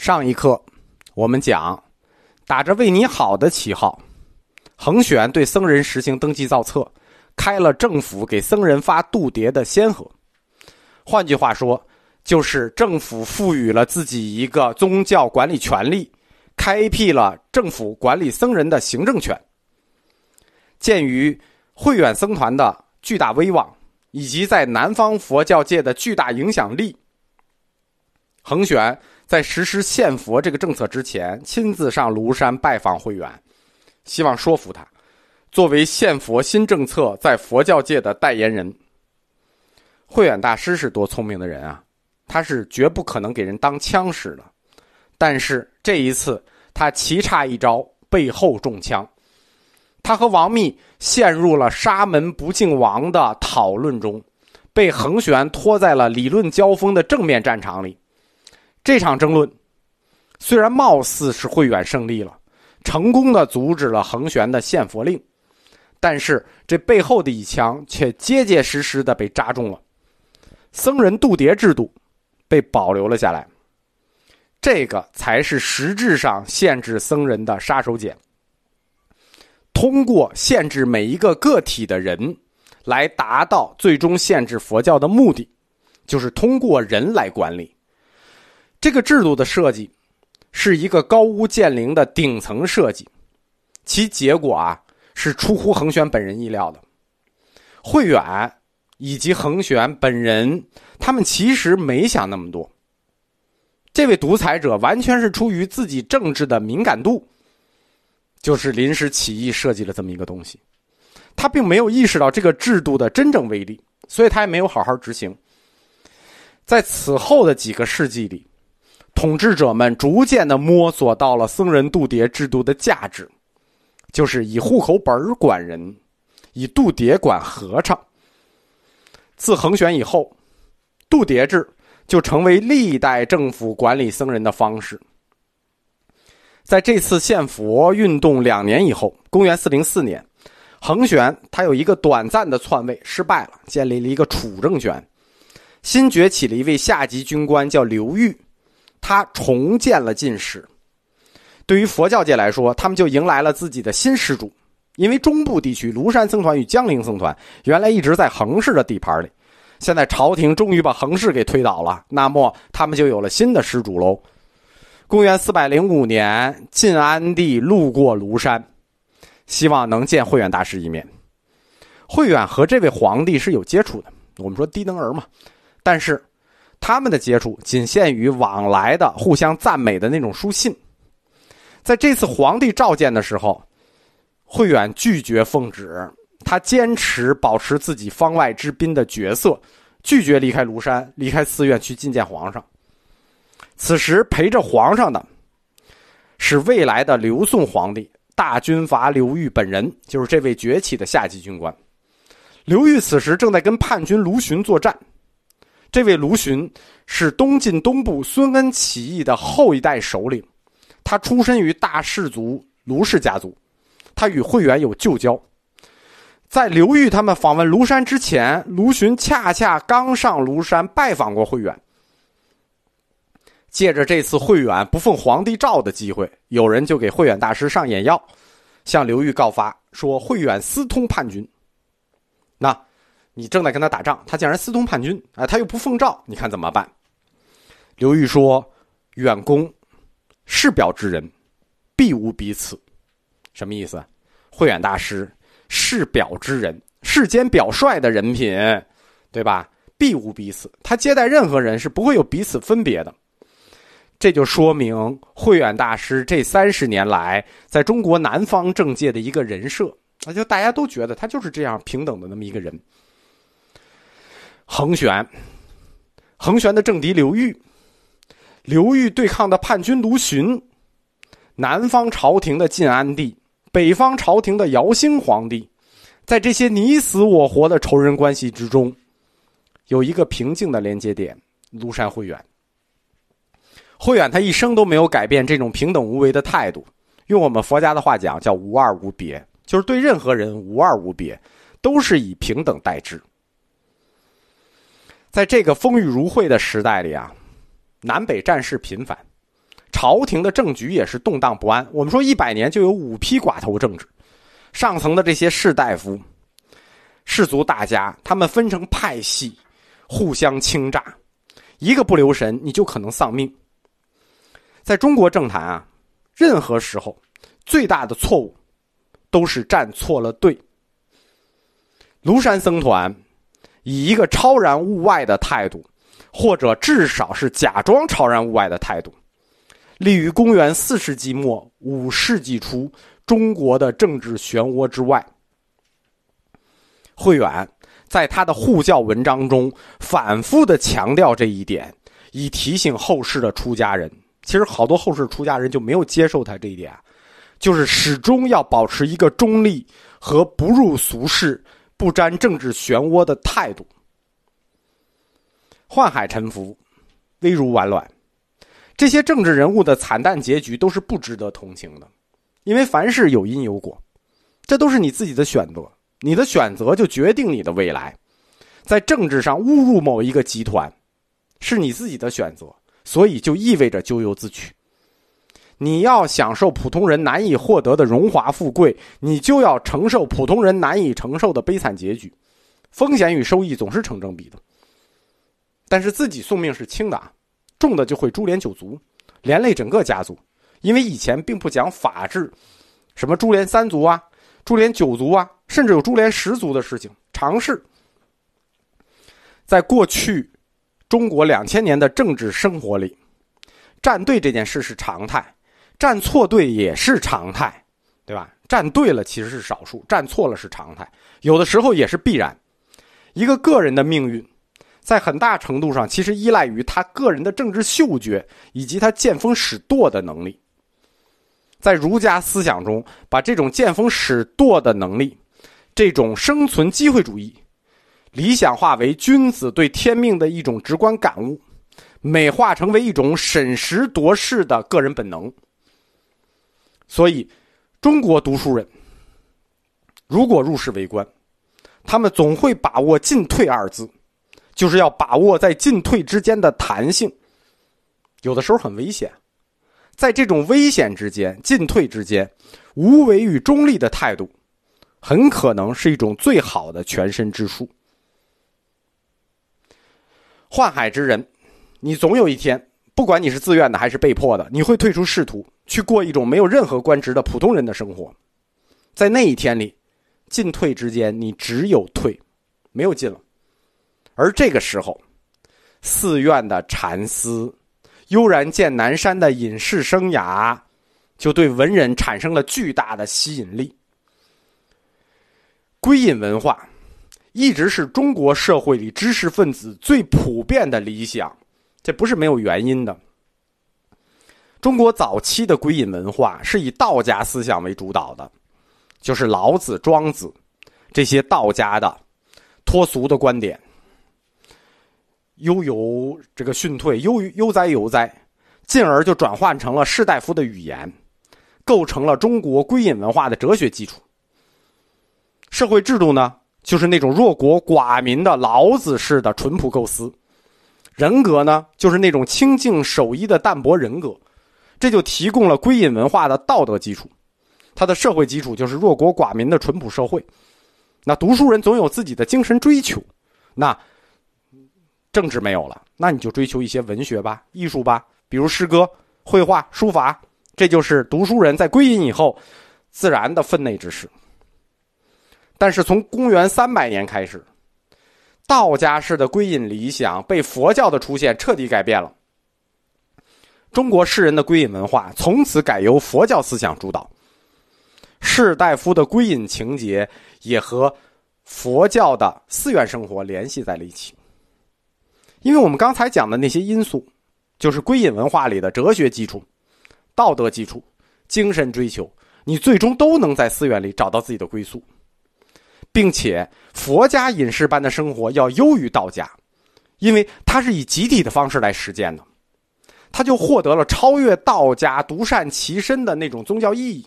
上一课，我们讲，打着为你好的旗号，恒玄对僧人实行登记造册，开了政府给僧人发度牒的先河。换句话说，就是政府赋予了自己一个宗教管理权利，开辟了政府管理僧人的行政权。鉴于慧远僧团的巨大威望，以及在南方佛教界的巨大影响力，恒玄。在实施献佛这个政策之前，亲自上庐山拜访慧远，希望说服他，作为献佛新政策在佛教界的代言人。慧远大师是多聪明的人啊，他是绝不可能给人当枪使的。但是这一次，他棋差一招，背后中枪。他和王密陷入了沙门不敬王的讨论中，被恒玄拖在了理论交锋的正面战场里。这场争论虽然貌似是慧远胜利了，成功的阻止了恒玄的献佛令，但是这背后的一枪却结结实实的被扎中了。僧人度牒制度被保留了下来，这个才是实质上限制僧人的杀手锏。通过限制每一个个体的人，来达到最终限制佛教的目的，就是通过人来管理。这个制度的设计是一个高屋建瓴的顶层设计，其结果啊是出乎恒玄本人意料的。慧远以及恒玄本人，他们其实没想那么多。这位独裁者完全是出于自己政治的敏感度，就是临时起意设计了这么一个东西。他并没有意识到这个制度的真正威力，所以他也没有好好执行。在此后的几个世纪里。统治者们逐渐的摸索到了僧人度牒制度的价值，就是以户口本管人，以度牒管和尚。自恒玄以后，度牒制就成为历代政府管理僧人的方式。在这次献佛运动两年以后，公元四零四年，恒玄他有一个短暂的篡位失败了，建立了一个储政权，新崛起了一位下级军官叫刘裕。他重建了进士。对于佛教界来说，他们就迎来了自己的新施主。因为中部地区庐山僧团与江陵僧团原来一直在恒氏的地盘里，现在朝廷终于把恒氏给推倒了，那么他们就有了新的施主喽。公元四百零五年，晋安帝路过庐山，希望能见慧远大师一面。慧远和这位皇帝是有接触的，我们说低能儿嘛，但是。他们的接触仅限于往来的、互相赞美的那种书信。在这次皇帝召见的时候，慧远拒绝奉旨，他坚持保持自己方外之宾的角色，拒绝离开庐山、离开寺院去觐见皇上。此时陪着皇上的，是未来的刘宋皇帝大军阀刘裕本人，就是这位崛起的下级军官。刘裕此时正在跟叛军卢循作战。这位卢循是东晋东部孙恩起义的后一代首领，他出身于大氏族卢氏家族，他与慧远有旧交。在刘裕他们访问庐山之前，卢循恰恰刚上庐山拜访过慧远。借着这次慧远不奉皇帝诏的机会，有人就给慧远大师上眼药，向刘裕告发说慧远私通叛军。那。你正在跟他打仗，他竟然私通叛军，哎，他又不奉诏，你看怎么办？刘裕说：“远公，世表之人，必无彼此。”什么意思？慧远大师，世表之人，世间表率的人品，对吧？必无彼此，他接待任何人是不会有彼此分别的。这就说明慧远大师这三十年来在中国南方政界的一个人设，那就大家都觉得他就是这样平等的那么一个人。恒玄，恒玄的政敌刘裕，刘裕对抗的叛军卢循，南方朝廷的晋安帝，北方朝廷的姚兴皇帝，在这些你死我活的仇人关系之中，有一个平静的连接点——庐山慧远。慧远他一生都没有改变这种平等无为的态度。用我们佛家的话讲，叫无二无别，就是对任何人无二无别，都是以平等待之。在这个风雨如晦的时代里啊，南北战事频繁，朝廷的政局也是动荡不安。我们说一百年就有五批寡头政治，上层的这些士大夫、士族大家，他们分成派系，互相倾轧，一个不留神，你就可能丧命。在中国政坛啊，任何时候最大的错误都是站错了队。庐山僧团以一个超然物外的态度，或者至少是假装超然物外的态度。立于公元四世纪末五世纪初中国的政治漩涡之外。慧远在他的护教文章中反复的强调这一点，以提醒后世的出家人。其实好多后世出家人就没有接受他这一点，就是始终要保持一个中立和不入俗世、不沾政治漩涡的态度。宦海沉浮，危如晚卵。这些政治人物的惨淡结局都是不值得同情的，因为凡事有因有果，这都是你自己的选择，你的选择就决定你的未来。在政治上误入某一个集团，是你自己的选择，所以就意味着咎由自取。你要享受普通人难以获得的荣华富贵，你就要承受普通人难以承受的悲惨结局。风险与收益总是成正比的，但是自己送命是轻的啊。重的就会株连九族，连累整个家族，因为以前并不讲法治，什么株连三族啊、株连九族啊，甚至有株连十族的事情，常事。在过去中国两千年的政治生活里，站队这件事是常态，站错队也是常态，对吧？站对了其实是少数，站错了是常态，有的时候也是必然。一个个人的命运。在很大程度上，其实依赖于他个人的政治嗅觉以及他见风使舵的能力。在儒家思想中，把这种见风使舵的能力，这种生存机会主义，理想化为君子对天命的一种直观感悟，美化成为一种审时度势的个人本能。所以，中国读书人如果入世为官，他们总会把握“进退”二字。就是要把握在进退之间的弹性，有的时候很危险，在这种危险之间、进退之间，无为与中立的态度，很可能是一种最好的全身之术。宦海之人，你总有一天，不管你是自愿的还是被迫的，你会退出仕途，去过一种没有任何官职的普通人的生活。在那一天里，进退之间，你只有退，没有进了。而这个时候，寺院的禅思，悠然见南山的隐士生涯，就对文人产生了巨大的吸引力。归隐文化，一直是中国社会里知识分子最普遍的理想，这不是没有原因的。中国早期的归隐文化是以道家思想为主导的，就是老子、庄子这些道家的脱俗的观点。悠游这个逊退，悠悠哉悠哉，进而就转换成了士大夫的语言，构成了中国归隐文化的哲学基础。社会制度呢，就是那种弱国寡民的老子式的淳朴构思；人格呢，就是那种清静守一的淡泊人格。这就提供了归隐文化的道德基础，它的社会基础就是弱国寡民的淳朴社会。那读书人总有自己的精神追求，那。政治没有了，那你就追求一些文学吧、艺术吧，比如诗歌、绘画、书法，这就是读书人在归隐以后自然的分内之事。但是从公元三百年开始，道家式的归隐理想被佛教的出现彻底改变了。中国士人的归隐文化从此改由佛教思想主导，士大夫的归隐情节也和佛教的寺院生活联系在了一起。因为我们刚才讲的那些因素，就是归隐文化里的哲学基础、道德基础、精神追求，你最终都能在寺院里找到自己的归宿，并且佛家隐士般的生活要优于道家，因为它是以集体的方式来实践的，他就获得了超越道家独善其身的那种宗教意义。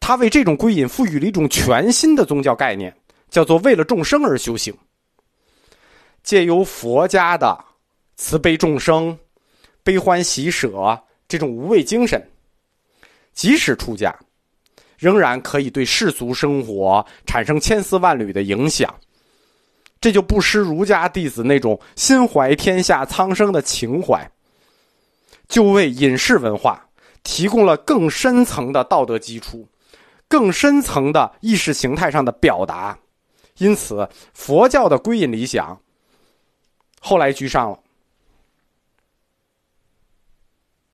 他为这种归隐赋予了一种全新的宗教概念，叫做为了众生而修行。借由佛家的慈悲众生、悲欢喜舍这种无畏精神，即使出家，仍然可以对世俗生活产生千丝万缕的影响。这就不失儒家弟子那种心怀天下苍生的情怀，就为隐士文化提供了更深层的道德基础，更深层的意识形态上的表达。因此，佛教的归隐理想后来居上了。